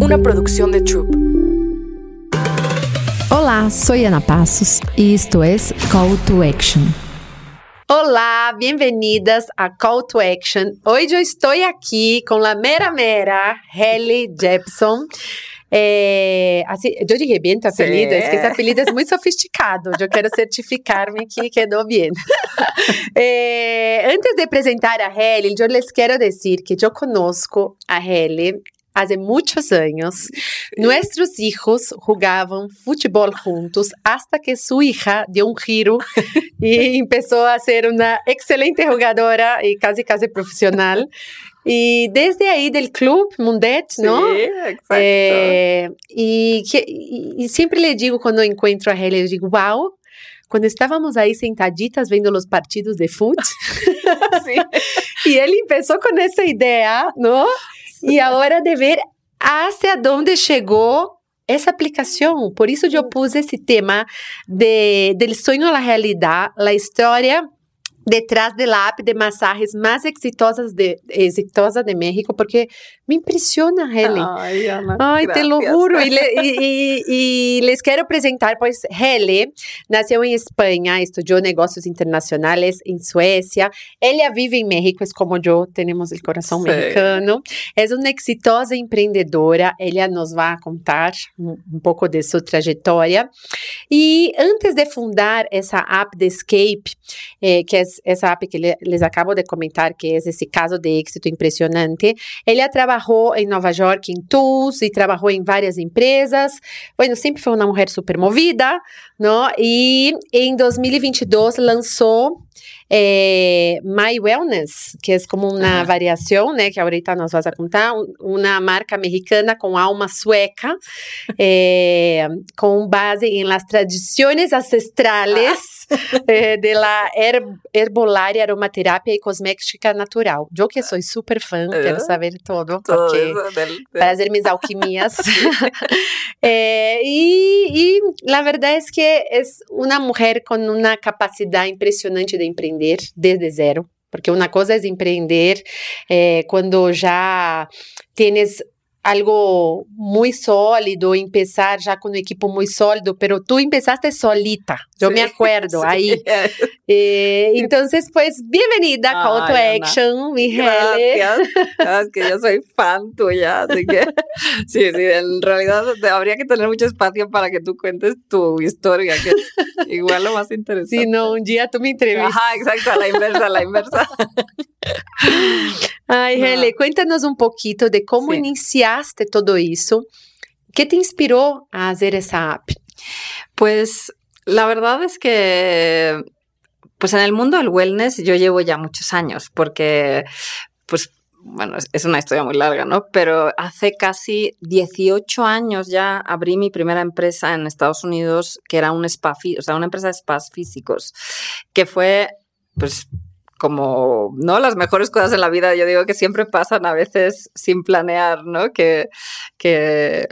una producción de Troop. Olá, soy Ana Passos y esto es Call to Action. Olá, bem-vindas a Call to Action. Hoje eu estou aqui com a mera mera Helly Jepson. É, assim, eu dije bem tu apelido, es que esse apelido é muito sofisticado. Eu quero certificar-me que quedou bem. É, antes de apresentar a Helly, eu les quero dizer que eu conosco a Helly hace muchos años, nuestros hijos jugaban fútbol juntos hasta que su hija dio un giro y empezó a ser una excelente jugadora y casi casi profesional. Y desde ahí del club Mundet, ¿no? Sí, exacto. Eh, y, y, siempre le digo cuando encuentro a Helen, yo digo, wow, cuando estábamos ahí sentaditas viendo los partidos de fútbol. sí. Y él empezó con esa idea, E agora de ver hacia onde chegou essa aplicação. Por isso eu pus esse tema de, del sonho à realidade, a história detrás de la app de masajes más exitosas de, exitosa de México, porque me impresiona, Helen. Ay, Ana, Ay te lo juro. Y, le, y, y, les quiero presentar, pues, Hele nació en España, estudió negocios internacionales en Suecia. Ella vive en México, es como yo, tenemos el corazón sí. mexicano. Es una exitosa emprendedora. Ella nos va a contar un poco de su trayectoria. Y antes de fundar esa app de Escape, eh, que es essa app que les acabo de comentar, que é esse caso de êxito impressionante. Ela trabalhou em Nova York em Tools e trabalhou em várias empresas. Bueno, sempre foi uma mulher super movida, não? E em 2022 lançou eh, My Wellness, que é como uma variação, né, que ahorita nos vas a contar, uma marca mexicana com alma sueca, eh, com base em las tradições ancestrales eh, de la her herbolaria, aromaterapia e cosmética natural. Eu que sou super fã, quero saber todo, Todo porque eso del- del- para hacer mis alquimias. Eh, y, y la verdad es que es una mujer con una capacidad impresionante de emprender desde cero. Porque una cosa es emprender eh, cuando ya tienes algo muy sólido, empezar ya con un equipo muy sólido, pero tú empezaste solita, yo me Sí, acuerdo sí. ahí. Eh, entonces, pues, bienvenida a Call to Ana. Action, mi. Gracias. Ah, Es que yo soy fan tuya, así que sí, sí, en realidad habría que tener mucho espacio para que tú cuentes tu historia, que es igual lo más interesante. Si no, un día tú me entrevistas. Ajá, exacto, a la inversa, a la inversa. Ay, No. Hele, cuéntanos un poquito de cómo Sí. iniciaste todo eso. ¿Qué te inspiró a hacer esa app? Pues la verdad es que, pues en el mundo del wellness yo llevo ya muchos años, porque, pues, bueno, es- una historia muy larga, ¿no? Pero hace casi 18 años ya abrí mi primera empresa en Estados Unidos, que era un spa, o sea, una empresa de spas físicos, que fue, pues, como, ¿no? Las mejores cosas en la vida, yo digo que siempre pasan a veces sin planear, ¿no? Que, que,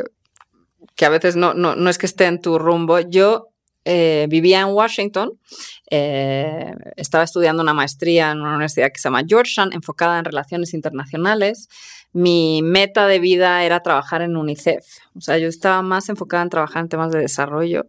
que a veces no, no, no es que esté en tu rumbo. Yo eh, vivía en Washington, eh, estaba estudiando una maestría en una universidad que se llama Georgetown, enfocada en relaciones internacionales. Mi meta de vida era trabajar en UNICEF. O sea, yo estaba más enfocada en trabajar en temas de desarrollo.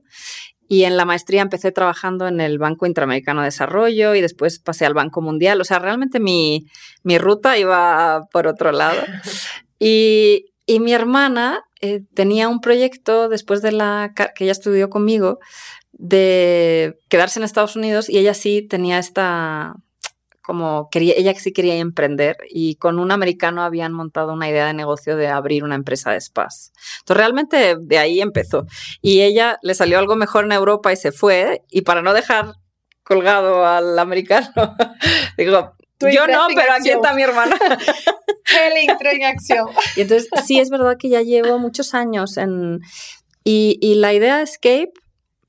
Y en la maestría empecé trabajando en el Banco Interamericano de Desarrollo y después pasé al Banco Mundial. O sea, realmente mi, mi ruta iba por otro lado. Y, y mi hermana eh, tenía un proyecto después de la que ella estudió conmigo de quedarse en Estados Unidos y ella sí tenía esta como quería ella sí quería emprender y con un americano habían montado una idea de negocio de abrir una empresa de spas. Entonces realmente de ahí empezó y ella le salió algo mejor en Europa y se fue y para no dejar colgado al americano digo Tú yo no, pero aquí está mi hermana. Hele entró en acción. Y entonces, sí, es verdad que ya llevo muchos años en... Y, y la idea de Escape,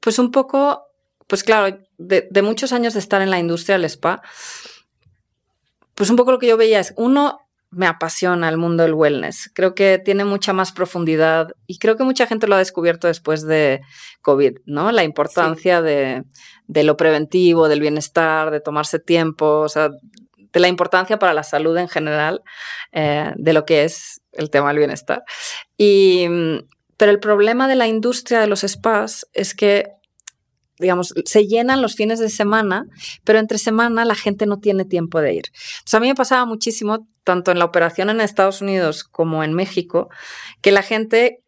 pues un poco, pues claro, de, de muchos años de estar en la industria del spa, pues un poco lo que yo veía es, uno, me apasiona el mundo del wellness. Creo que tiene mucha más profundidad y creo que mucha gente lo ha descubierto después de COVID, ¿no? La importancia de, de lo preventivo, del bienestar, de tomarse tiempo, o sea, de la importancia para la salud en general eh, de lo que es el tema del bienestar. Y, pero el problema de la industria de los spas es que digamos, se llenan los fines de semana, pero entre semana la gente no tiene tiempo de ir. Entonces, a mí me pasaba muchísimo, tanto en la operación en Estados Unidos como en México, que la gente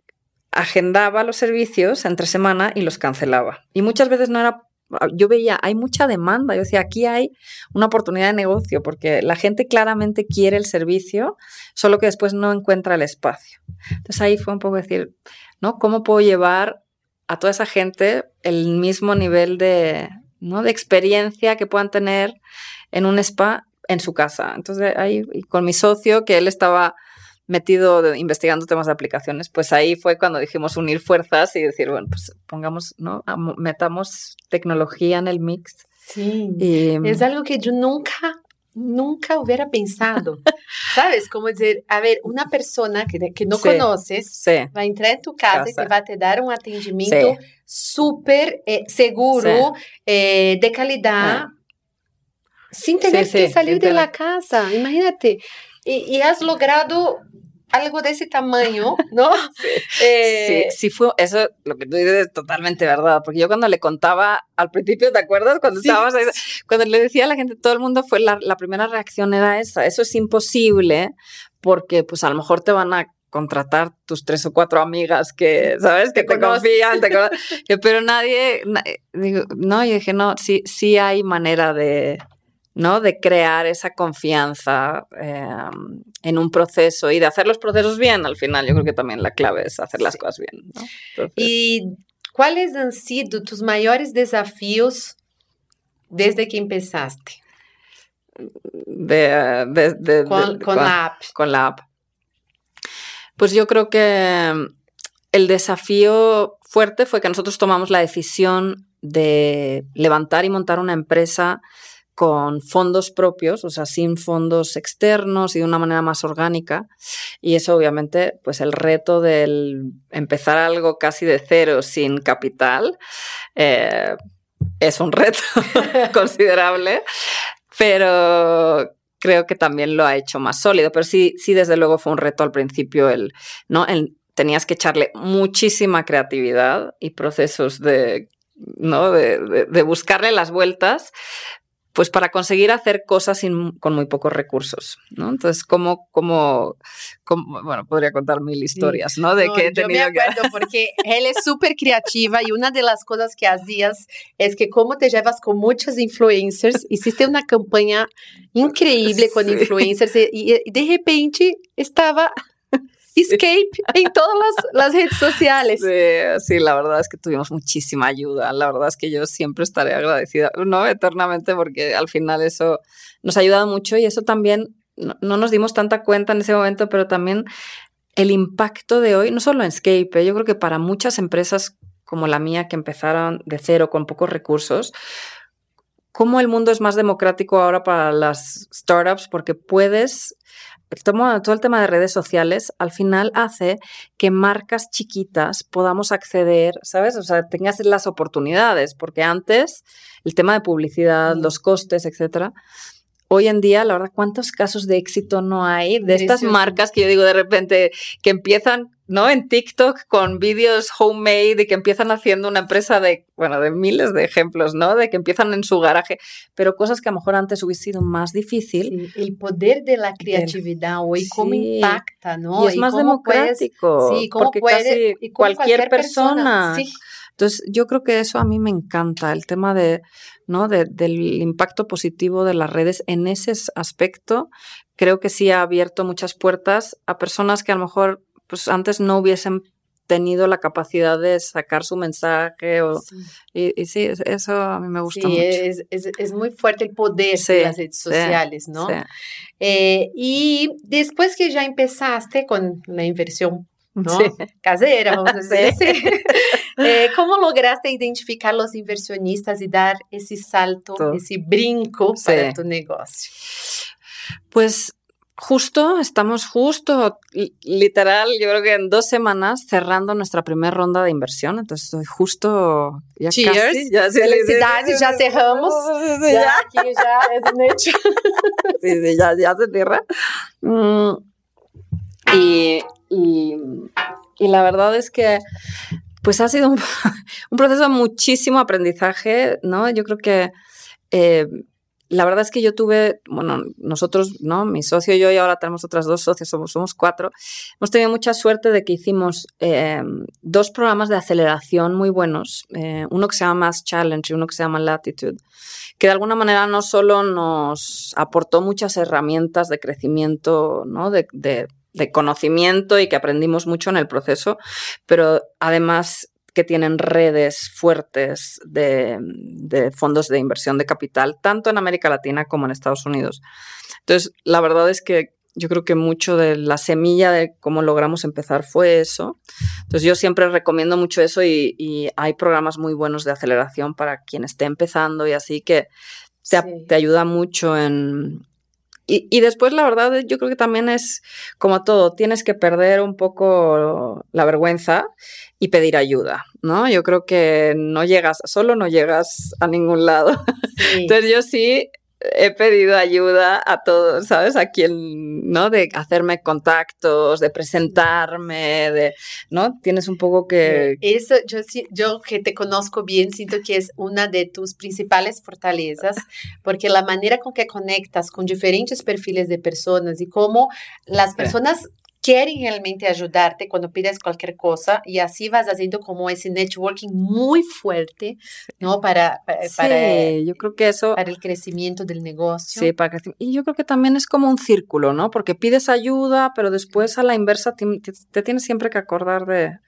agendaba los servicios entre semana y los cancelaba. Y muchas veces no era yo veía, hay mucha demanda. Yo decía, aquí hay una oportunidad de negocio porque la gente claramente quiere el servicio, solo que después no encuentra el espacio. Entonces ahí fue un poco decir, ¿no? ¿Cómo puedo llevar a toda esa gente el mismo nivel de, ¿no? de experiencia que puedan tener en un spa en su casa? Entonces ahí, con mi socio, que él estaba metido investigando temas de aplicaciones, pues ahí fue cuando dijimos unir fuerzas y decir, bueno, pues pongamos, ¿no? Metamos tecnología en el mix. Sí, es algo que yo nunca, nunca hubiera pensado. ¿Sabes? Como decir, a ver, una persona que, que no conoces va a entrar en tu casa, y te va a te dar un atendimiento súper eh, seguro, eh, de calidad. Sin tener que salir de la casa, imagínate. y, has logrado algo de ese tamaño, ¿no? sí. Eh, sí, fue, eso lo que tú dices es totalmente verdad, porque yo cuando le contaba al principio, ¿te acuerdas? Cuando estábamos ahí, cuando le decía a la gente, todo el mundo fue, la, la, primera reacción era esa, eso es imposible, porque pues a lo mejor te van a contratar tus tres o cuatro amigas que, ¿sabes? Que te, confían, pero nadie, digo, no, yo dije, no, sí, sí hay manera de, ¿no? De crear esa confianza em, en un proceso y de hacer los procesos bien al final. Yo creo que también la clave es hacer las cosas bien. ¿Y cuáles han sido tus mayores desafíos desde que empezaste? De, con, la app. Con la app. Pues yo creo que el desafío fuerte fue que nosotros tomamos la decisión de levantar y montar una empresa con fondos propios, o sea, sin fondos externos y de una manera más orgánica. Y eso obviamente, pues el reto del empezar algo casi de cero sin capital eh, es un reto considerable, pero creo que también lo ha hecho más sólido. Pero sí, sí, desde luego fue un reto al principio el, ¿no? tenías que echarle muchísima creatividad y procesos de ¿no? de, buscarle las vueltas, pues para conseguir hacer cosas con muy pocos recursos, ¿no? Entonces, ¿cómo, cómo, bueno, podría contar mil historias, ¿no? De que he tenido yo me acuerdo porque él es súper creativa y una de las cosas que hacías es que como te llevas con muchas influencers, hiciste una campaña increíble con influencers y, y de repente estaba Escape en todas las, redes sociales. Sí, la verdad es que tuvimos muchísima ayuda. La verdad es que yo siempre estaré agradecida, no eternamente, porque al final eso nos ha ayudado mucho y eso también no, nos dimos tanta cuenta en ese momento, pero también el impacto de hoy, no solo en Escape, ¿eh? yo creo que para muchas empresas como la mía que empezaron de cero con pocos recursos, cómo el mundo es más democrático ahora para las startups porque puedes todo el tema de redes sociales al final hace que marcas chiquitas podamos acceder, ¿sabes? O sea, tengas las oportunidades, porque antes el tema de publicidad, los costes, etcétera, hoy en día, la verdad, ¿cuántos casos de éxito no hay de estas marcas que yo digo de repente que empiezan, ¿no? En TikTok con vídeos homemade y que empiezan haciendo una empresa de, bueno, de miles de ejemplos, ¿no? De que empiezan en su garaje, pero cosas que a lo mejor antes hubiese sido más difícil. el poder de la creatividad hoy, cómo impacta, ¿no? Y es más democrático. sí, cómo porque puede, casi cualquier, persona. persona entonces, yo creo que eso a mí me encanta, el tema de, ¿no? del impacto positivo de las redes en ese aspecto. Creo que sí ha abierto muchas puertas a personas que a lo mejor pues, antes no hubiesen tenido la capacidad de sacar su mensaje. O, Y, sí, eso a mí me gusta mucho. Es, es, muy fuerte el poder de las redes sociales, ¿no? Eh, y después que ya empezaste con la inversión ¿no? casera, vamos a decir eh, ¿Cómo lograste identificar los inversionistas y dar ese salto, ese brinco para tu negocio? Pues justo, estamos justo, literal, yo creo que en dos semanas cerrando nuestra primera ronda de inversión. Entonces, estoy justo. Ya Cheers. Casi, ya, Felicidades, ya cerramos. ya, aquí ya es un hecho. sí, sí, ya, ya se cierra. Mm, y y, la verdad es que pues ha sido un, proceso de muchísimo aprendizaje, ¿no? Yo creo que eh, la verdad es que yo tuve, bueno, nosotros, ¿no? Mi socio, yo y ahora tenemos otras dos socios, somos, cuatro. Hemos tenido mucha suerte de que hicimos eh, dos programas de aceleración muy buenos. Eh, uno que se llama Mass Challenge y uno que se llama Latitude, que de alguna manera no solo nos aportó muchas herramientas de crecimiento, ¿no? de conocimiento y que aprendimos mucho en el proceso, pero además que tienen redes fuertes de, fondos de inversión de capital, tanto en América Latina como en Estados Unidos. Entonces, la verdad es que yo creo que mucho de la semilla de cómo logramos empezar fue eso. Entonces, yo siempre recomiendo mucho eso y, hay programas muy buenos de aceleración para quien esté empezando y así que te, te ayuda mucho en, y, después, la verdad, yo creo que también es como todo, tienes que perder un poco la vergüenza y pedir ayuda, ¿no? Yo creo que no llegas, solo no llegas a ningún lado. Entonces yo sí he pedido ayuda a todos, ¿sabes? A quien, ¿no? De hacerme contactos, de presentarme, de, ¿no? Tienes un poco que... Eso, yo, yo que te conozco bien, siento que es una de tus principales fortalezas, porque la manera con que conectas con diferentes perfiles de personas y cómo las personas quieren realmente ayudarte cuando pides cualquier cosa y así vas haciendo como ese networking muy fuerte, ¿no? Para, para, yo creo que eso... Para el crecimiento del negocio. Sí, para Y yo creo que también es como un círculo, ¿no? Porque pides ayuda, pero después a la inversa te tienes siempre que acordar de,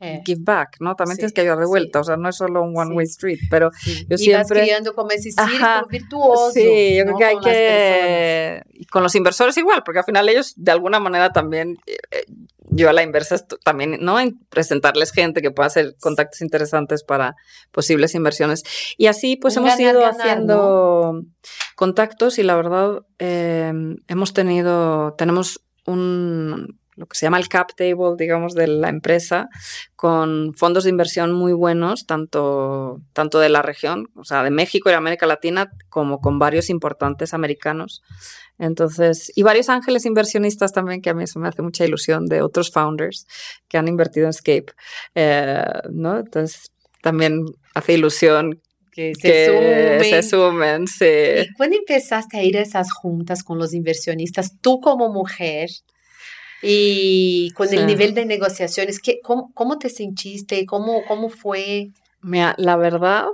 eh, give back, ¿no? También tienes que ayudar de vuelta, o sea, no es solo un one way street, pero yo y siempre... Creando como ese círculo virtuoso. Sí, yo creo que hay que... Y con los inversores igual, porque al final ellos de alguna manera también... Eh, yo a la inversa también, ¿no? En presentarles gente que pueda hacer contactos interesantes para posibles inversiones. Y así pues hemos ido haciendo contactos y la verdad eh, hemos tenido, tenemos un, lo que se llama el cap table, digamos, de la empresa, con fondos de inversión muy buenos, tanto, tanto de la región, o sea, de México y América Latina, como con varios importantes americanos. Entonces, y varios ángeles inversionistas también, que a mí eso me hace mucha ilusión, de otros founders que han invertido en Scape, eh, ¿no? Entonces, también hace ilusión que se, sumen. se sumen. Sí. ¿Y cuándo empezaste a ir a esas juntas con los inversionistas, tú como mujer? Y con el nivel de negociaciones, ¿qué, cómo, cómo, te sentiste? ¿Cómo, ¿Cómo fue? Mira, la verdad,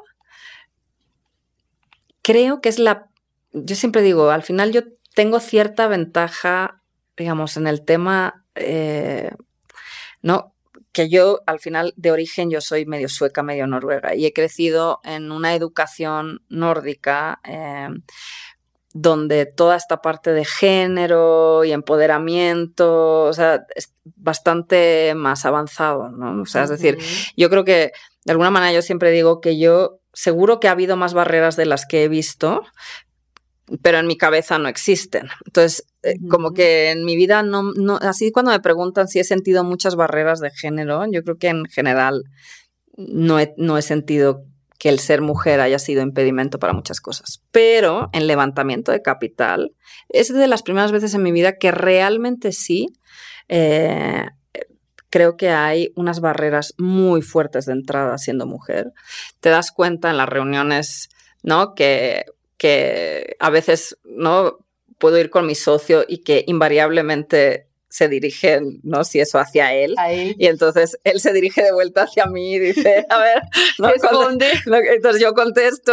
creo que es la... Yo siempre digo, al final yo tengo cierta ventaja, digamos, en el tema, eh, ¿no? que yo al final de origen yo soy medio sueca, medio noruega y he crecido en una educación nórdica eh, donde toda esta parte de género y empoderamiento, o sea, es bastante más avanzado, ¿no? O sea, es decir, yo creo que de alguna manera yo siempre digo que yo seguro que ha habido más barreras de las que he visto, pero en mi cabeza no existen. Entonces, eh, como que en mi vida no, no, así cuando me preguntan si he sentido muchas barreras de género, yo creo que en general no he, no he sentido que el ser mujer haya sido impedimento para muchas cosas. Pero en levantamiento de capital es de las primeras veces en mi vida que realmente sí eh, creo que hay unas barreras muy fuertes de entrada siendo mujer. Te das cuenta en las reuniones, ¿no? Que, que a veces, ¿no? Puedo ir con mi socio y que invariablemente se dirigen, no si eso hacia él. Y entonces él se dirige de vuelta hacia mí y dice, a ver, ¿no? entonces yo contesto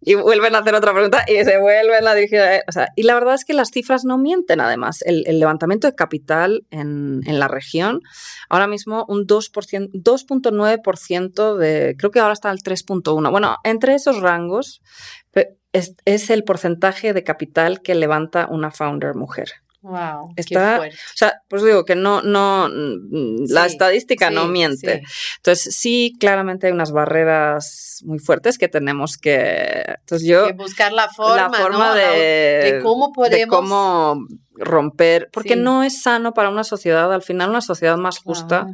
y vuelven a hacer otra pregunta y se vuelven a dirigir a él. O sea, y la verdad es que las cifras no mienten además. El, levantamiento de capital en, en, la región, ahora mismo un 2.9% de, creo que ahora está al 3.1%. Bueno, entre esos rangos es, es el porcentaje de capital que levanta una founder mujer. Wow. Está, o sea, pues digo que no, no, la estadística no miente. Entonces, sí, claramente hay unas barreras muy fuertes que tenemos que, entonces yo, que buscar la forma, la forma de, cómo podemos, de cómo romper, porque no es sano para una sociedad, al final una sociedad más justa,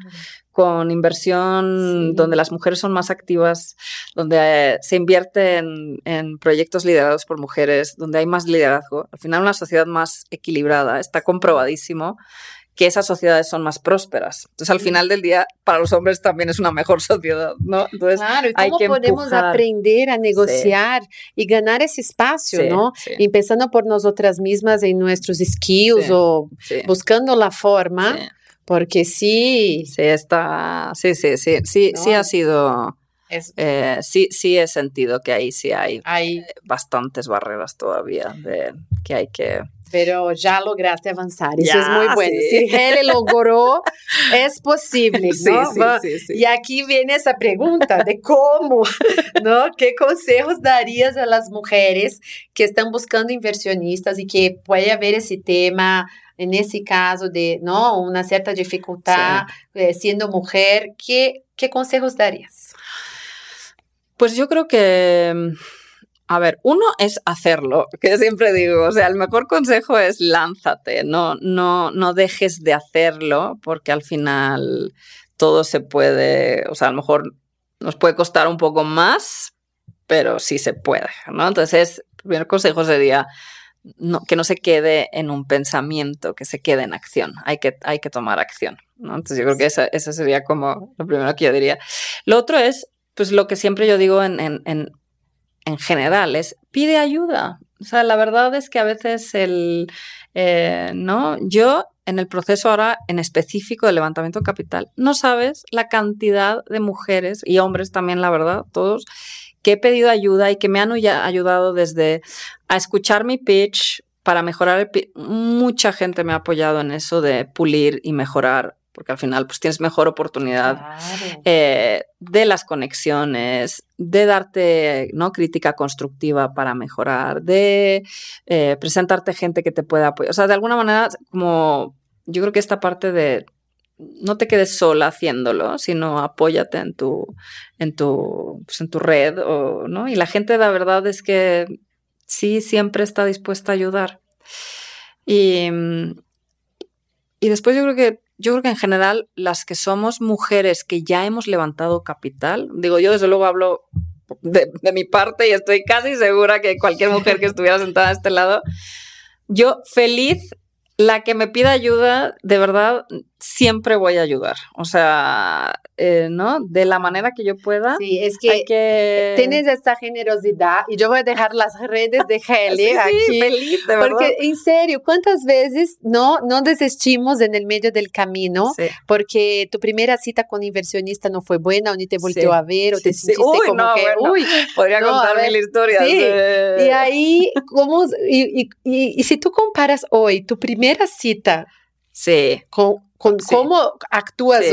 con inversión donde las mujeres son más activas, donde eh, se invierte en, proyectos liderados por mujeres, donde hay más liderazgo. Al final una sociedad más equilibrada. Está comprobadísimo que esas sociedades son más prósperas. Entonces, al final del día, para los hombres también es una mejor sociedad, ¿no? Entonces, claro, ¿y hay cómo que podemos empujar. aprender a negociar y ganar ese espacio, Sí, ¿no? sí, Empezando por nosotras mismas en nuestros skills Sí. o sí, buscando la forma, sí. Porque sí, Sí, está. Sí, sí, sí. Sí, sí ha sido. es, eh, sí, sí he sentido que ahí sí hay hay, bastantes barreras todavía de que hay que. pero ya lograste avanzar. Eso Ya, es muy bueno. sí. Si Hele logró, es posible, ¿no? Sí, sí. Y aquí viene esa pregunta de cómo, ¿no? ¿Qué consejos darías a las mujeres que están buscando inversionistas y que puede haber ese tema, en ese caso de, ¿no? Una cierta dificultad eh, siendo mujer? ¿Qué, ¿Qué consejos darías? Pues yo creo que. mm, A ver, uno es hacerlo, que siempre digo, o sea, el mejor consejo es lánzate, no, no, no dejes de hacerlo, porque al final todo se puede, o sea, a lo mejor nos puede costar un poco más, pero sí se puede, ¿no? Entonces, el primer consejo sería no, que no se quede en un pensamiento, que se quede en acción, hay que, hay que tomar acción, ¿no? Entonces yo creo que esa- eso sería como lo primero que yo diría. Lo otro es, pues lo que siempre yo digo en, en, en, en general, es pide ayuda. O sea, la verdad es que a veces el, eh, ¿no? Yo en el proceso ahora en específico de levantamiento capital, no sabes la cantidad de mujeres y hombres también, la verdad, todos, que he pedido ayuda y que me han ayudado desde a escuchar mi pitch para mejorar el pitch. Mucha gente me ha apoyado en eso de pulir y mejorar, porque al final pues tienes mejor oportunidad Claro. eh, de las conexiones, de darte ¿no? crítica constructiva para mejorar, de eh, presentarte gente que te pueda apoyar. O sea, de alguna manera, como yo creo que esta parte de no te quedes sola haciéndolo, sino apóyate en tu, en tu, pues, en tu red, o, ¿no? Y la gente, la verdad es que sí, siempre está dispuesta a ayudar. Y, y después yo creo que yo creo que en general las que somos mujeres que ya hemos levantado capital, digo, yo desde luego hablo de, de mi parte y estoy casi segura que cualquier mujer que estuviera sentada a este lado, yo feliz, la que me pida ayuda, de verdad, siempre voy a ayudar. O sea, eh, ¿no? De la manera que yo pueda. Sí, es que, que... tienes esta generosidad y yo voy a dejar las redes de Hele Sí, sí, aquí. feliz, de verdad. Porque en serio, ¿cuántas veces no, no desistimos en el medio del camino Sí. porque tu primera cita con inversionista no fue buena o ni te volteó Sí. a ver o Sí, te sí. sentiste Uy, como no, que, bueno. uy, Podría No, contar mil historias. sí. eh. y ahí, ¿cómo, y, y, y, y si tú comparas hoy tu primera cita Sí, con, con Sí. cómo actúas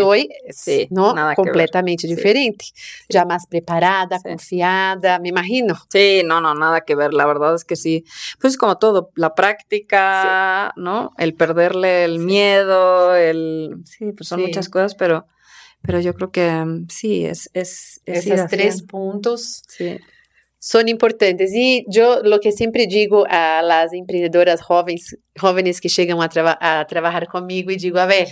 que ver. completamente diferente. Ya más preparada, confiada, me imagino. Sí, no, no, nada que ver. La verdad es que sí. Pues es como todo, la práctica, ¿no? El perderle el miedo, el... Sí, pues son muchas cosas, pero, pero yo creo que mm, sí, es... es, es Esos tres puntos Sí, son importantes. Y yo lo que siempre digo a las emprendedoras jóvenes, jóvenes que llegan a, traba- a trabajar conmigo y digo, a ver,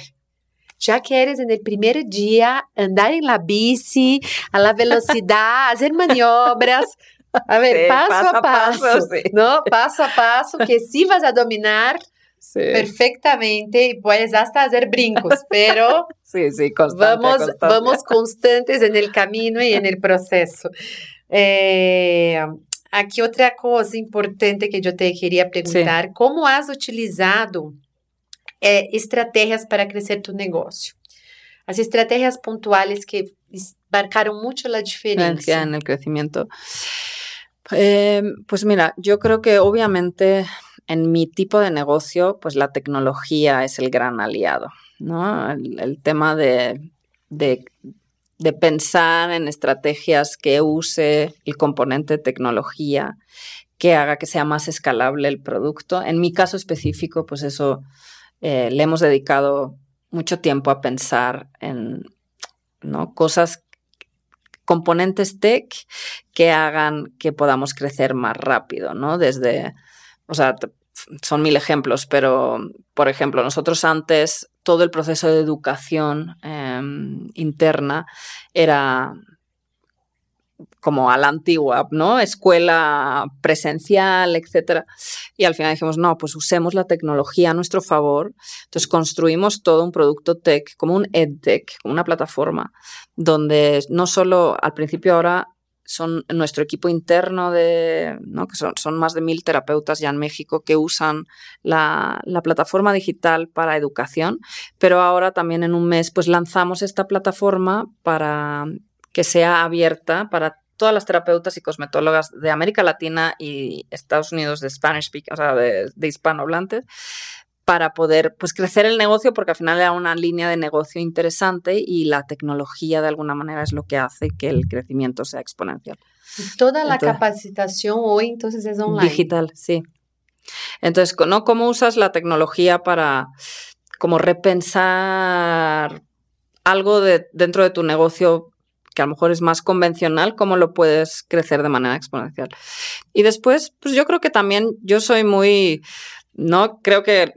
ya quieres en el primer día andar en la bici a la velocidad, hacer maniobras. A ver, Sí, paso, paso a a paso, paso, sí. ¿no? Paso a paso, que sí vas a dominar sí, perfectamente y puedes hasta hacer brincos, pero sí, sí, constante, vamos, constante. vamos constantes en el camino y en el proceso. Eh, aquí otra cosa importante que yo te quería preguntar, ¿cómo has utilizado eh, estrategias para crecer tu negocio? As estrategias puntuales que mucho la Diferencia diferencia. en el crecimiento. Eh, pues mira, yo creo que obviamente en mi tipo de negocio, pues la tecnología es el gran aliado, ¿no? El, el tema de, de, de pensar en estrategias que use el componente tecnología, que haga que sea más escalable el producto. En mi caso específico, pues eso eh, le hemos dedicado mucho tiempo a pensar en ¿no? cosas, componentes tech que hagan que podamos crecer más rápido, ¿no? Desde, o sea, son mil ejemplos, pero, por ejemplo, nosotros antes todo el proceso de educación eh, interna era como a la antigua, ¿no? Escuela presencial, etcétera. Y al final dijimos, no, pues usemos la tecnología a nuestro favor. Entonces construimos todo un producto tech, como un edtech, como una plataforma, donde no solo al principio ahora son nuestro equipo interno de, ¿no? que son, más de mil terapeutas ya en México que usan la, la, plataforma digital para educación, pero ahora también en un mes pues lanzamos esta plataforma para que sea abierta para todas las terapeutas y cosmetólogas de América Latina y Estados Unidos de Spanish speak, o sea, de hispanohablantes, para poder pues crecer el negocio porque al final era una línea de negocio interesante y la tecnología de alguna manera es lo que hace que el crecimiento sea exponencial. Toda la entonces, capacitación hoy entonces es online. Digital, sí. Entonces, ¿no? ¿cómo usas la tecnología para como repensar algo de, dentro de tu negocio que a lo mejor es más convencional, cómo lo puedes crecer de manera exponencial. Y después, pues yo creo que también yo soy muy, no creo que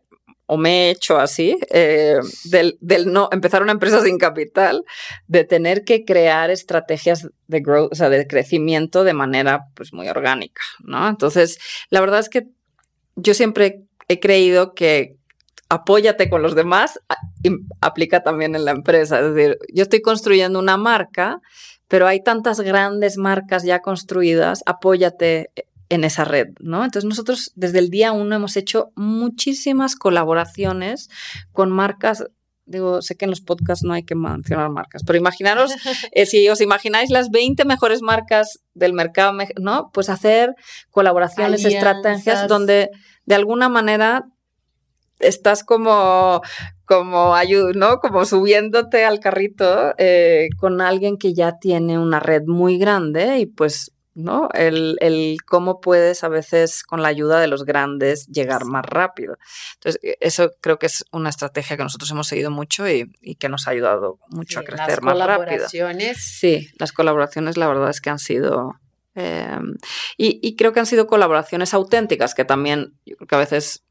o me he hecho así, eh, del, del, no empezar una empresa sin capital, de tener que crear estrategias de growth, o sea, de crecimiento de manera pues muy orgánica, ¿no? Entonces, la verdad es que yo siempre he creído que apóyate con los demás, aplica también en la empresa. Es decir, yo estoy construyendo una marca, pero hay tantas grandes marcas ya construidas, apóyate en esa red, ¿no? Entonces nosotros desde el día uno hemos hecho muchísimas colaboraciones con marcas digo, sé que en los podcasts no hay que mencionar marcas, pero imaginaros, eh, si os imagináis las 20 mejores marcas del mercado, ¿no? Pues hacer colaboraciones, Alianzas. estrategias donde de alguna manera estás como, como, ¿no? como subiéndote al carrito eh, con alguien que ya tiene una red muy grande y pues ¿no? El, el, cómo puedes a veces con la ayuda de los grandes llegar más rápido. Entonces, e, eso creo que es una estrategia que nosotros hemos seguido mucho y, y que nos ha ayudado mucho sí, a crecer más rápido. Sí, las colaboraciones la verdad es que han sido... Eh, y, y, creo que han sido colaboraciones auténticas, que también yo creo que a veces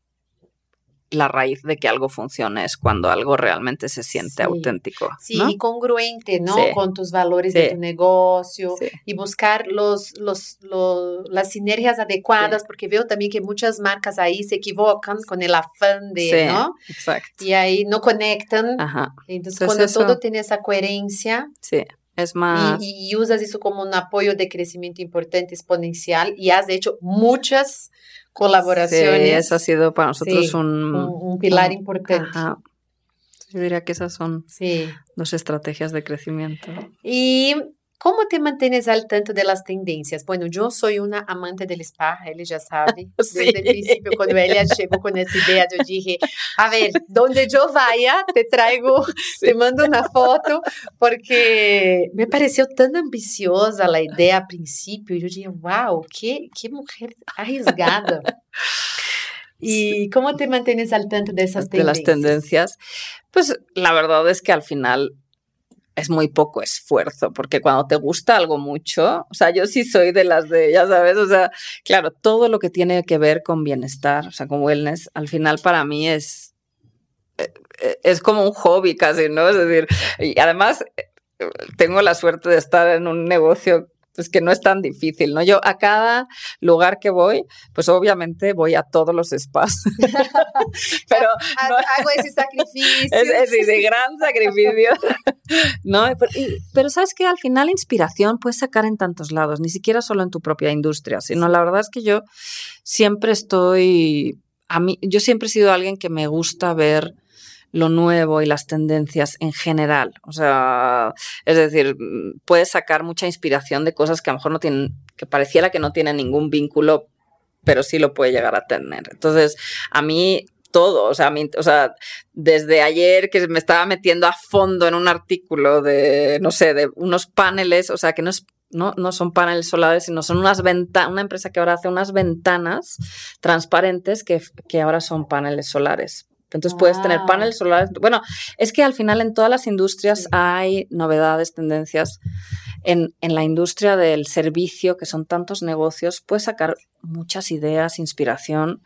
la raíz de que algo funcione es cuando algo realmente se siente sí. auténtico. Sí, ¿no? y congruente, ¿no? Sí. Con tus valores sí. de tu negocio y buscar los, los, los, las sinergias adecuadas, porque veo también que muchas marcas ahí se equivocan con el afán de, ¿no? Exacto. Y ahí no conectan. Ajá. Entonces, Entonces cuando eso... todo tiene esa coherencia. Sí. Es más... Y, y, usas eso como un apoyo de crecimiento importante, exponencial, y has hecho muchas colaboraciones. Sí, eso ha sido para nosotros sí, un, un, pilar un, importante. Ajá. Yo diría que esas son sí. dos estrategias de crecimiento. Y ¿Cómo te mantienes al tanto de las tendencias? Bueno, yo soy una amante del spa, él ya sabe. Sí. Desde el principio, cuando ella llegó con esa idea, yo dije, a ver, donde yo vaya, te traigo, sí. te mando una foto, porque me pareció tan ambiciosa la idea al principio. Yo dije, wow, qué, qué mujer arriesgada. ¿Y cómo te mantienes al tanto de esas tendencias? De las tendencias. Pues la verdad es que al final es muy poco esfuerzo, porque cuando te gusta algo mucho, o sea, yo sí soy de las de, ya sabes, o sea, claro, todo lo que tiene que ver con bienestar, o sea, con wellness, al final para mí es, eh, es como un hobby casi, ¿no? Es decir, y además eh, tengo la suerte de estar en un negocio pues que no es tan difícil, ¿no? Yo a cada lugar que voy, pues obviamente voy a todos los spas. pero no, hago ese sacrificio. Es, es ese gran sacrificio. ¿No? Pero, y, pero sabes que al final inspiración puedes sacar en tantos lados, ni siquiera solo en tu propia industria, sino la verdad es que yo siempre estoy a mí yo siempre he sido alguien que me gusta ver lo nuevo y las tendencias en general. O sea, es decir, puedes sacar mucha inspiración de cosas que a lo mejor no tienen, que pareciera que no tienen ningún vínculo, pero sí lo puede llegar a tener. Entonces, a mí todo, o sea, a mí, o sea, desde ayer que me estaba metiendo a fondo en un artículo de, no sé, de unos paneles, o sea, que no es no, no son paneles solares, sino son unas ventanas, una empresa que ahora hace unas ventanas transparentes que, que ahora son paneles solares. Entonces wow. puedes tener paneles solares. Bueno, es que al final en todas las industrias sí. hay novedades, tendencias. En, en, la industria del servicio, que son tantos negocios, puedes sacar muchas ideas, inspiración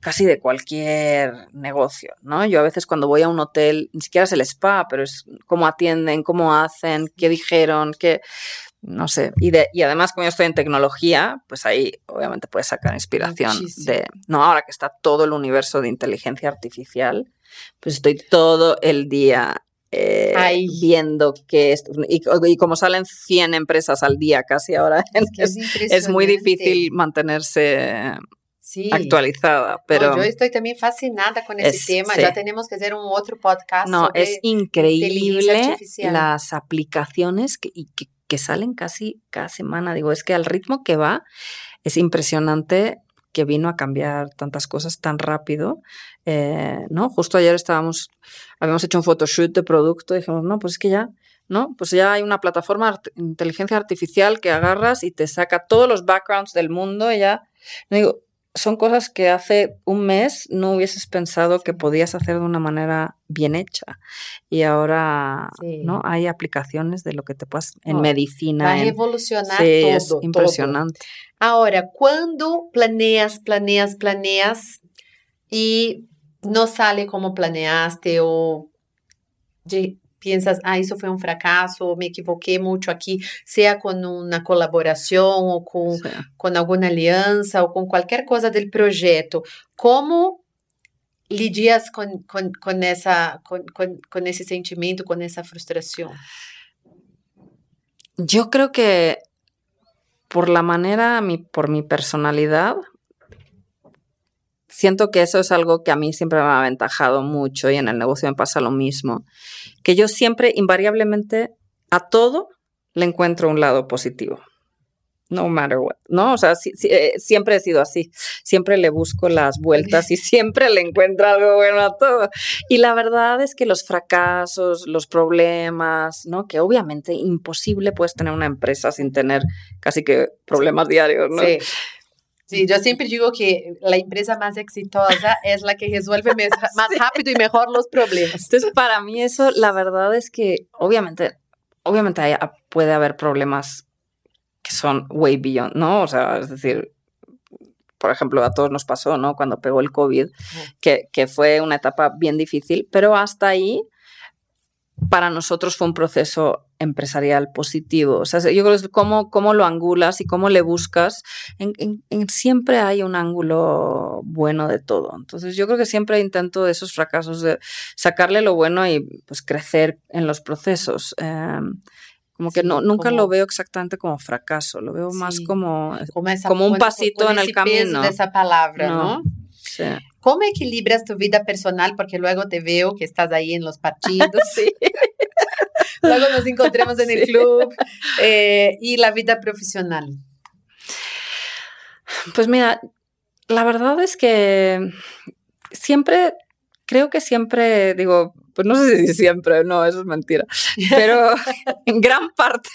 casi de cualquier negocio, ¿no? Yo a veces cuando voy a un hotel, ni siquiera es el spa, pero es cómo atienden, cómo hacen, qué dijeron, qué, no sé. Y, de, y además, como yo estoy en tecnología, pues ahí obviamente puedes sacar inspiración Muchísimo. de, no, ahora que está todo el universo de inteligencia artificial, pues estoy todo el día eh, Ahí. viendo que esto, y, y como salen 100 empresas al día casi ahora, Es, es, es muy difícil mantenerse Sí. actualizada, No, pero yo estoy también fascinada con ese Es- tema. sí. Ya tenemos que hacer un otro podcast. no, sobre es increíble las aplicaciones que, y que, que salen casi cada semana. Digo, es que al ritmo que va es impresionante que vino a cambiar tantas cosas tan rápido, eh, ¿no? Justo ayer estábamos, habíamos hecho un photoshoot de producto y dijimos, no, pues es que ya, ¿no? Pues ya hay una plataforma art- inteligencia artificial que agarras y te saca todos los backgrounds del mundo y ya, no digo, son cosas que hace un mes no hubieses pensado que podías hacer de una manera bien hecha. Y ahora, Sí. ¿no? Hay aplicaciones de lo que te puedas en Va medicina. a en- revolucionar sí, todo. es todo. impresionante. Ahora, cuando planeas, planeas, planeas y no sale como planeaste o piensas, ah, isso foi um fracasso, me equivoquei muito aqui, seja com uma colaboração ou com, com alguma aliança ou com qualquer coisa do projeto, como lidias com, com, com, essa, com, com, com esse sentimento, com essa frustração? Yo creo que por la manera, mi, por mi personalidad, siento que eso es algo que a mí siempre me ha aventajado mucho y en el negocio me pasa lo mismo, que yo siempre, invariablemente, a todo le encuentro un lado positivo. No matter what, ¿no? O sea, sí- sí, eh, siempre he sido así. Siempre le busco las vueltas y siempre le encuentro algo bueno a todo. Y la verdad es que los fracasos, los problemas, ¿no? Que obviamente imposible puedes tener una empresa sin tener casi que problemas diarios, ¿no? Sí. Sí, yo siempre digo que la empresa más exitosa es la que resuelve más rápido y mejor los problemas. Entonces, para mí eso, la verdad es que obviamente, obviamente hay- puede haber problemas que son way beyond, ¿no? O sea, es decir, por ejemplo, a todos nos pasó, ¿no? Cuando pegó el COVID, que, que fue una etapa bien difícil, pero hasta ahí, para nosotros fue un proceso empresarial positivo. O sea, yo creo que cómo, cómo lo angulas y cómo le buscas. En, en- en- siempre hay un ángulo bueno de todo. Entonces, yo creo que siempre intento de esos fracasos de sacarle lo bueno y pues crecer en los procesos. Eh, como que Sí, no, nunca como- lo veo exactamente como fracaso, lo veo más como... Como, un pasito en el camino. dessa palavra, No. ¿no? Sí. ¿Cómo equilibras tu vida personal? Porque luego te veo que estás ahí en los partidos, Sí. luego nos encontramos en el Sí. club eh, y la vida profesional. Pues mira, la verdad es que siempre, creo que siempre, digo, pues no sé si siempre, no, eso es mentira, pero en gran parte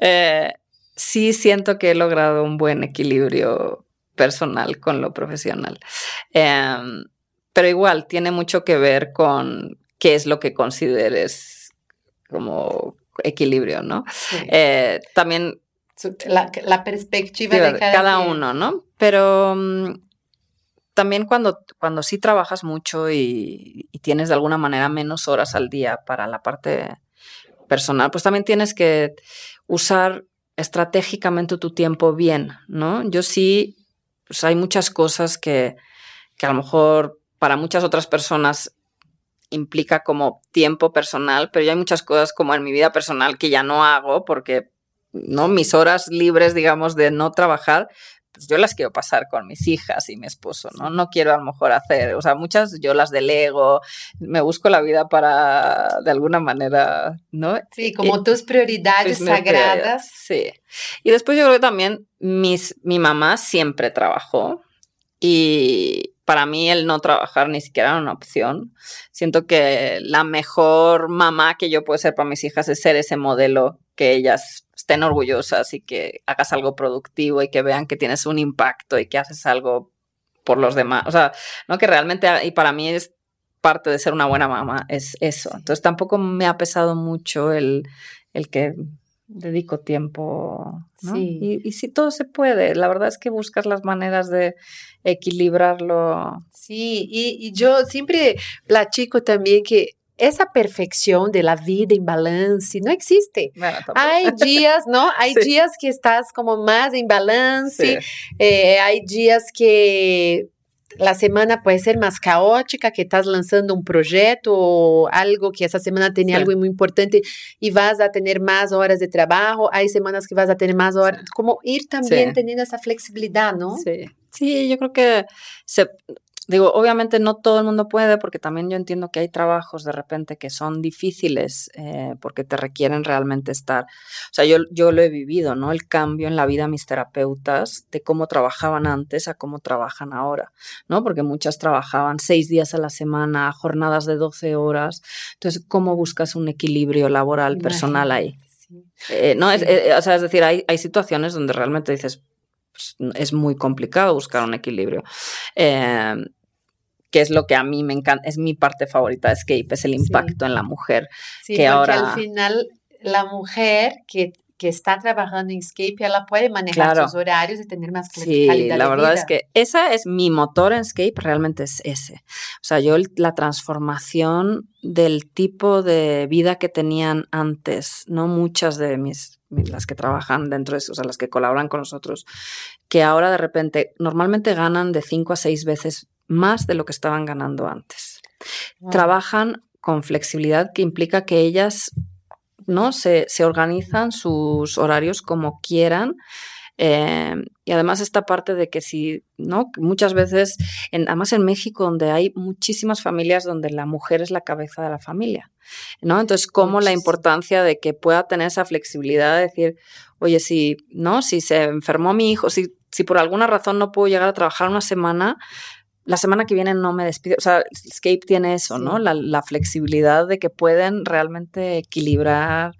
eh, sí siento que he logrado un buen equilibrio personal con lo profesional. Em, pero igual tiene mucho que ver con qué es lo que consideres como equilibrio, ¿no? Sí. Eh, también La, la perspectiva Sí, de cada, uno, ¿no? Pero mm, también cuando, cuando sí trabajas mucho y, y tienes de alguna manera menos horas al día para la parte personal, pues también tienes que usar estratégicamente tu tiempo bien, ¿no? Yo sí, pues hay muchas cosas que, que a lo mejor para muchas otras personas implica como tiempo personal, pero yo hay muchas cosas como en mi vida personal que ya no hago porque no mis horas libres, digamos, de no trabajar, pues yo las quiero pasar con mis hijas y mi esposo, ¿no? No quiero a lo mejor hacer, o sea, muchas yo las delego, me busco la vida para, de alguna manera, ¿no? Sí, como Y- tus prioridades pues, sagradas. Sí. Y después yo creo que también mis, mi mamá siempre trabajó y para mí el no trabajar ni siquiera era una opción. Siento que la mejor mamá que yo puedo ser para mis hijas es ser ese modelo que ellas estén orgullosas y que hagas algo productivo y que vean que tienes un impacto y que haces algo por los demás. O sea, no que realmente, y para mí es parte de ser una buena mamá, es eso. Entonces tampoco me ha pesado mucho el, el que dedico tiempo. ¿no? Y, y sí, todo se puede. La verdad es que buscas las maneras de equilibrarlo. Sí, y, y yo siempre platico también que esa perfección de la vida en balance no existe. Bueno. Hay días, ¿no? Hay Sí. días que estás como más en balance, Sí. eh, hay días que la semana puede ser más caótica, que estás lanzando un proyecto o algo que esa semana tenía Sí. algo muy importante y vas a tener más horas de trabajo, hay semanas que vas a tener más horas, como ir también Sí. teniendo esa flexibilidad, ¿no? Sí. Sí, yo creo que se, digo, obviamente no todo el mundo puede, porque también yo entiendo que hay trabajos de repente que son difíciles eh, porque te requieren realmente estar. O sea, yo, yo lo he vivido, ¿no? El cambio en la vida de mis terapeutas, de cómo trabajaban antes a cómo trabajan ahora, ¿no? Porque muchas trabajaban seis días a la semana, jornadas de 12 horas. Entonces, ¿cómo buscas un equilibrio laboral, personal ahí? Sí. Eh, no, es, eh, o sea, es decir, hay, hay situaciones donde realmente dices, pues, es muy complicado buscar un equilibrio. Eh, que es lo que a mí me encanta, es mi parte favorita de Escape, es el Sí. impacto en la mujer. Sí, que porque ahora- al final la mujer que, que está trabajando en Escape, ela puede manejar Claro. sus horarios y tener más Sí, calidad la de verdad vida. es que esa es mi motor en Escape, realmente es ese. O sea, yo el- la transformación del tipo de vida que tenían antes, no muchas de mis- las que trabajan dentro de eso, o sea, las que colaboran con nosotros, que ahora de repente normalmente ganan de cinco a seis veces más de lo que estaban ganando antes. Wow. Trabajan con flexibilidad que implica que ellas ¿no? se, se organizan sus horarios como quieran. eh, y además esta parte de que si, ¿no? Muchas veces, en, además en México, donde hay muchísimas familias donde la mujer es la cabeza de la familia, ¿no? Entonces, cómo la importancia de que pueda tener esa flexibilidad de decir, oye, si, ¿no? Si se enfermó mi hijo, si, si por alguna razón no puedo llegar a trabajar una semana, la semana que viene no me despido. O sea, Escape tiene eso, Sí. ¿no? La, la flexibilidad de que pueden realmente equilibrar.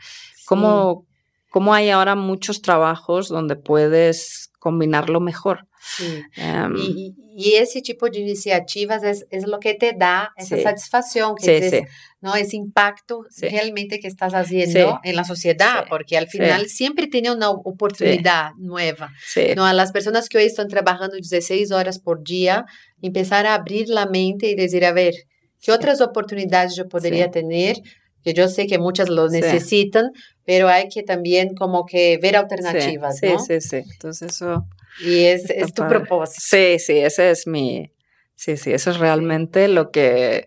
Cómo, cómo hay ahora muchos trabajos donde puedes combinarlo mejor. Sí. Em, Y, y- ese tipo de iniciativas es, es lo que te da esa Sí. satisfacción, que sí, sí, ¿no? ese impacto realmente que estás haciendo en la sociedad, porque al final siempre tiene una oportunidad nueva. ¿no? A las personas que hoy están trabajando 16 horas por día, empezar a abrir la mente y decir, a ver, ¿qué otras oportunidades yo podría tener? Que yo sé que muchas lo Sí. necesitan, pero hay que también como que ver alternativas, sí, ¿no? sí, sí. Entonces eso... Y es, es tu padre. propósito. Sí, sí, ese es mi... Sí, sí, eso es realmente lo que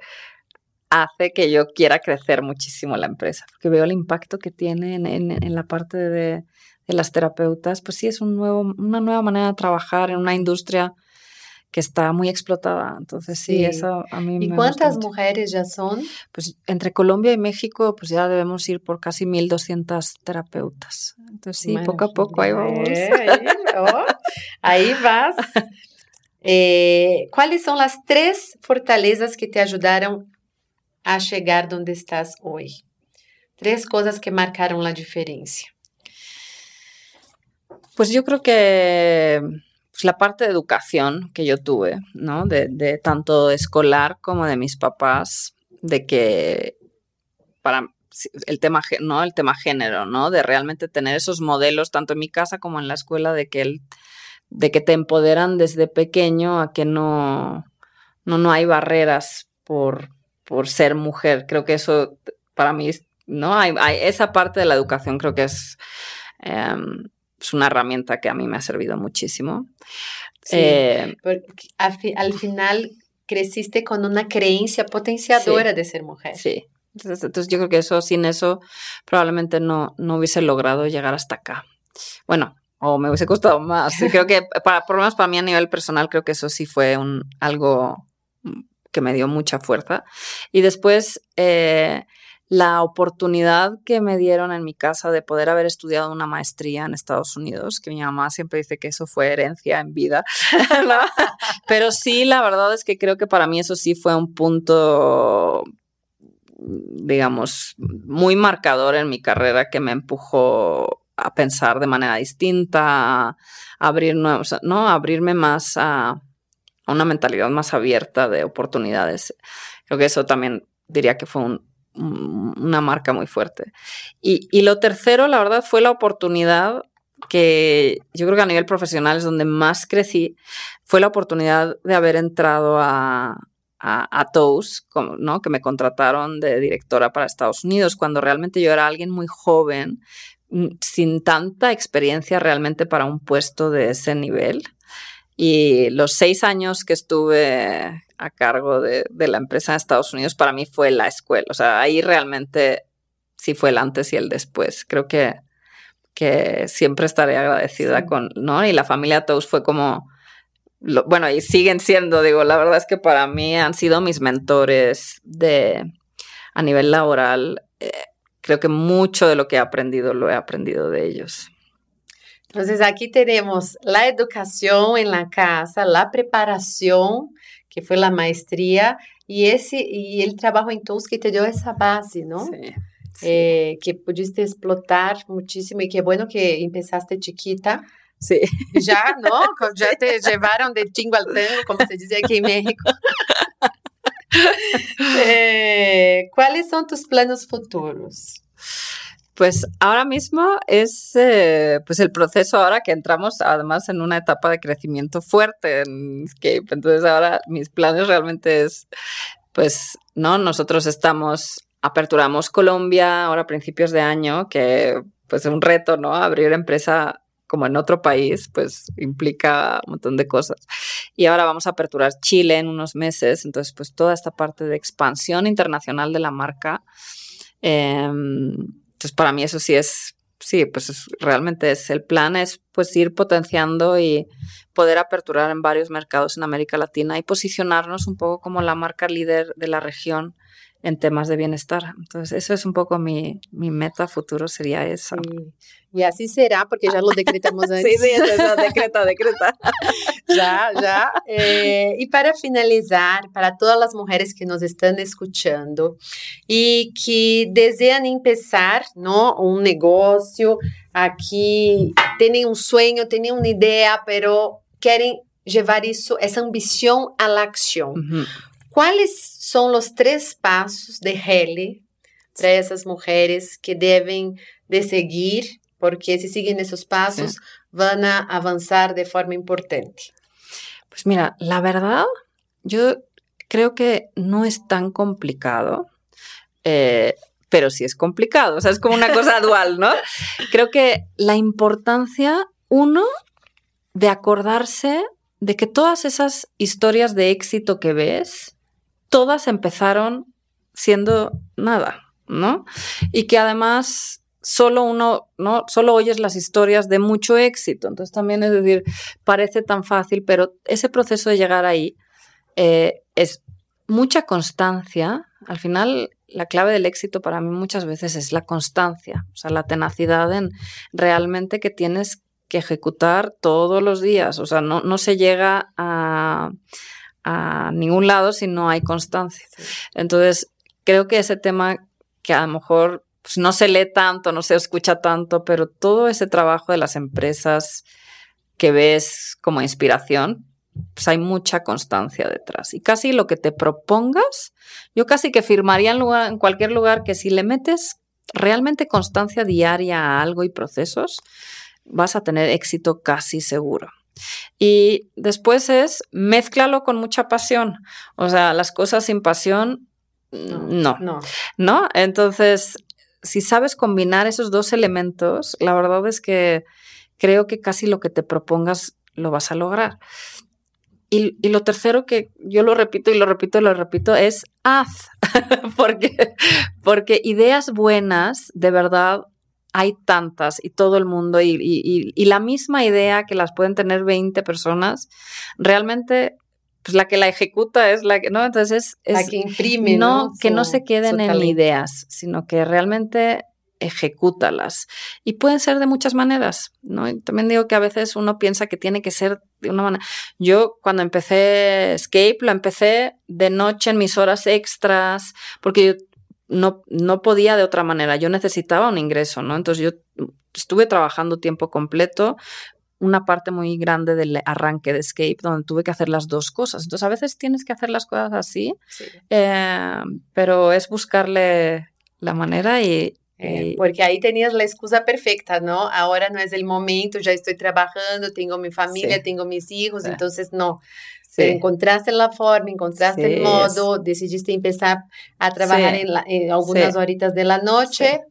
hace que yo quiera crecer muchísimo la empresa, porque veo el impacto que tiene en, en- en la parte de, de las terapeutas. Pues sí, es un nuevo, una nueva manera de trabajar en una industria que está muy explotada. Entonces sí, Sí. eso a mí me ¿Y gusta cuántas mucho. mujeres ya son? Pues entre Colombia y México, pues ya debemos ir por casi 1.200 terapeutas. Entonces sí, poco a poco ahí vamos. Eh, ahí, oh, ahí vas. Eh, ¿Cuáles son las tres fortalezas que te ayudaron a llegar donde estás hoy? Tres cosas que marcaron la diferencia. Pues yo creo que pues, la parte de educación que yo tuve, ¿no? De, tanto escolar como de mis papás, de que para el tema, ¿no? El tema género, ¿no? De realmente tener esos modelos, tanto en mi casa como en la escuela, de que el, de que te empoderan desde pequeño a que no, no, no hay barreras por, por ser mujer. Creo que eso para mí, ¿no? Hay esa parte de la educación creo que es, em, es una herramienta que a mí me ha servido muchísimo. Sí, Eh, porque al, fi- al final creciste con una creencia potenciadora de ser mujer. Sí. Entonces, entonces yo creo que eso, sin eso, probablemente no, no hubiese logrado llegar hasta acá. Bueno, o me hubiese costado más. Creo que, para, por lo menos para mí a nivel personal, creo que eso sí fue un, algo que me dio mucha fuerza. Y después, eh, la oportunidad que me dieron en mi casa de poder haber estudiado una maestría en Estados Unidos, que mi mamá siempre dice que eso fue herencia en vida. Pero sí, la verdad es que creo que para mí eso sí fue un punto digamos, muy marcador en mi carrera que me empujó a pensar de manera distinta, a abrir nuevos, ¿no? A abrirme más a, a una mentalidad más abierta de oportunidades. Creo que eso también diría que fue un, una marca muy fuerte. Y, y lo tercero, la verdad, fue la oportunidad que yo creo que a nivel profesional es donde más crecí, fue la oportunidad de haber entrado a, a, Toast, ¿no? que me contrataron de directora para Estados Unidos, cuando realmente yo era alguien muy joven, mm, sin tanta experiencia realmente para un puesto de ese nivel. Y los seis años que estuve a cargo de, de la empresa en Estados Unidos, para mí fue la escuela. O sea, ahí realmente sí fue el antes y el después. Creo que que siempre estaré agradecida con, ¿no? Y la familia Toast fue como, bueno, y siguen siendo, digo, la verdad es que para mí han sido mis mentores de, a nivel laboral. Eh, creo que mucho de lo que he aprendido lo he aprendido de ellos. Entonces aquí tenemos la educación en la casa, la preparación, que fue la maestría, y, ese, y el trabajo en Toast que te dio esa base, ¿no? Sí. Eh, que pudiste explotar muchísimo y qué bueno que empezaste chiquita. Sí. Ya, ¿no? Ya te llevaron de chingo al tengo, como se dice aquí en México. Eh, ¿Cuáles son tus planos futuros? Pues ahora mismo es eh, pues el proceso ahora que entramos además en una etapa de crecimiento fuerte en Escape. Entonces ahora mis planes realmente es, pues, ¿no? Nosotros estamos aperturamos Colombia ahora a principios de año, que pues es un reto, ¿no? Abrir empresa como en otro país, pues implica un montón de cosas. Y ahora vamos a aperturar Chile en unos meses, entonces pues toda esta parte de expansión internacional de la marca, em, entonces para mí eso sí es, sí, pues realmente es el plan, es pues ir potenciando y poder aperturar en varios mercados en América Latina y posicionarnos un poco como la marca líder de la región en temas de bienestar. Entonces, eso es un poco mi, mi meta futuro, sería eso. Y así será, porque ya lo decretamos antes. sí, sí, eso, decreta, decreta. ya, ya. Eh, y para finalizar, para todas las mujeres que nos están escuchando y que desean empezar, ¿no? Un negocio, aquí tienen un sueño, tienen una idea, pero quieren llevar eso, esa ambición a la acción. ¿Cuáles son los tres pasos de Heli para esas mujeres que deben de seguir? Porque si siguen esos pasos, van a avanzar de forma importante. Pues mira, la verdad, yo creo que no es tan complicado. Eh, pero sí es complicado, o sea, es como una cosa dual, ¿no? Creo que la importancia, uno, de acordarse de que todas esas historias de éxito que ves, todas empezaron siendo nada, ¿no? Y que además solo uno, ¿no? Solo oyes las historias de mucho éxito. Entonces también es decir, parece tan fácil, pero ese proceso de llegar ahí eh, es mucha constancia. Al final, la clave del éxito para mí muchas veces es la constancia, o sea, la tenacidad en realmente que tienes que ejecutar todos los días. O sea, no, no se llega a a ningún lado si no hay constancia. Entonces, creo que ese tema que a lo mejor pues, no se lee tanto, no se escucha tanto, pero todo ese trabajo de las empresas que ves como inspiración, pues hay mucha constancia detrás. Y casi lo que te propongas, yo casi que firmaría en, lugar, en cualquier lugar que si le metes realmente constancia diaria a algo y procesos, vas a tener éxito casi seguro. Y después es, mézclalo con mucha pasión. O sea, las cosas sin pasión, no. No. no. Entonces, si sabes combinar esos dos elementos, la verdad es que creo que casi lo que te propongas lo vas a lograr. Y, y, lo tercero que yo lo repito y lo repito y lo repito es haz, porque, porque ideas buenas de verdad hay tantas y todo el mundo y, la misma idea que las pueden tener 20 personas, realmente pues la que la ejecuta es la que, ¿no? Entonces es... La que imprime, ¿no? que no se queden en ideas, sino que realmente ejecútalas. Y pueden ser de muchas maneras, ¿no? también digo que a veces uno piensa que tiene que ser de una manera. Yo cuando empecé Escape lo empecé de noche en mis horas extras, porque yo no, no podía de otra manera, yo necesitaba un ingreso, ¿no? Entonces yo estuve trabajando tiempo completo una parte muy grande del arranque de Escape donde tuve que hacer las dos cosas. Entonces a veces tienes que hacer las cosas así, eh, pero es buscarle la manera y, eh, porque ahí tenías la excusa perfecta, ¿no? Ahora no es el momento, ya estoy trabajando, tengo mi familia, tengo mis hijos, entonces no. encontraste la forma, encontraste el modo, decidiste empezar a trabajar en, algunas horitas de la noche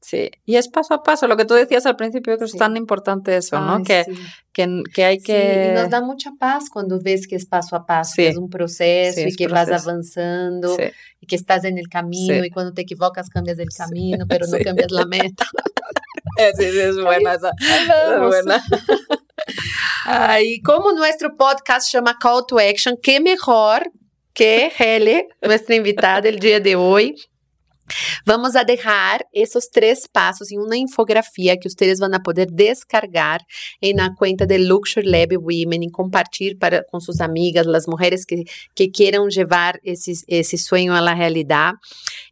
Sí, y es paso a paso, lo que tú decías al principio, que es tan importante eso, ¿no? Que, que, que, hay que... y nos da mucha paz cuando ves que es paso a paso, que es un proceso y que vas avanzando y que estás en el camino y cuando te equivocas cambias el camino, pero no cambias la meta. sí, sí, es buena esa. Es buena. Ay, como nuestro podcast chama Call to Action, qué mejor que Hele, nuestra invitada el día de hoy, Vamos a dejar esos tres pasos en una infografía que van a poder descargar en la cuenta de Luxury Lab Women y compartir para, con sus amigas, las mujeres que, que quieran llevar ese, ese sueño a la realidad.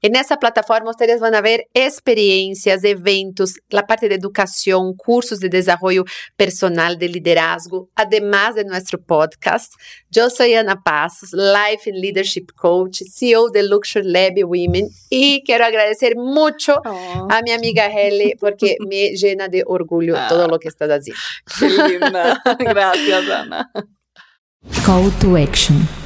En esa plataforma ustedes van a ver experiencias, eventos, la parte de educación, cursos de desarrollo personal, de liderazgo, además de nuestro podcast. Yo soy Ana Passos, Life and Leadership Coach, CEO de Luxury Lab Women y quiero agradecer mucho oh. a mi amiga Heli porque me llena de orgullo ah. todo lo que estás haciendo. Qué linda. Gracias, Ana. Call to action.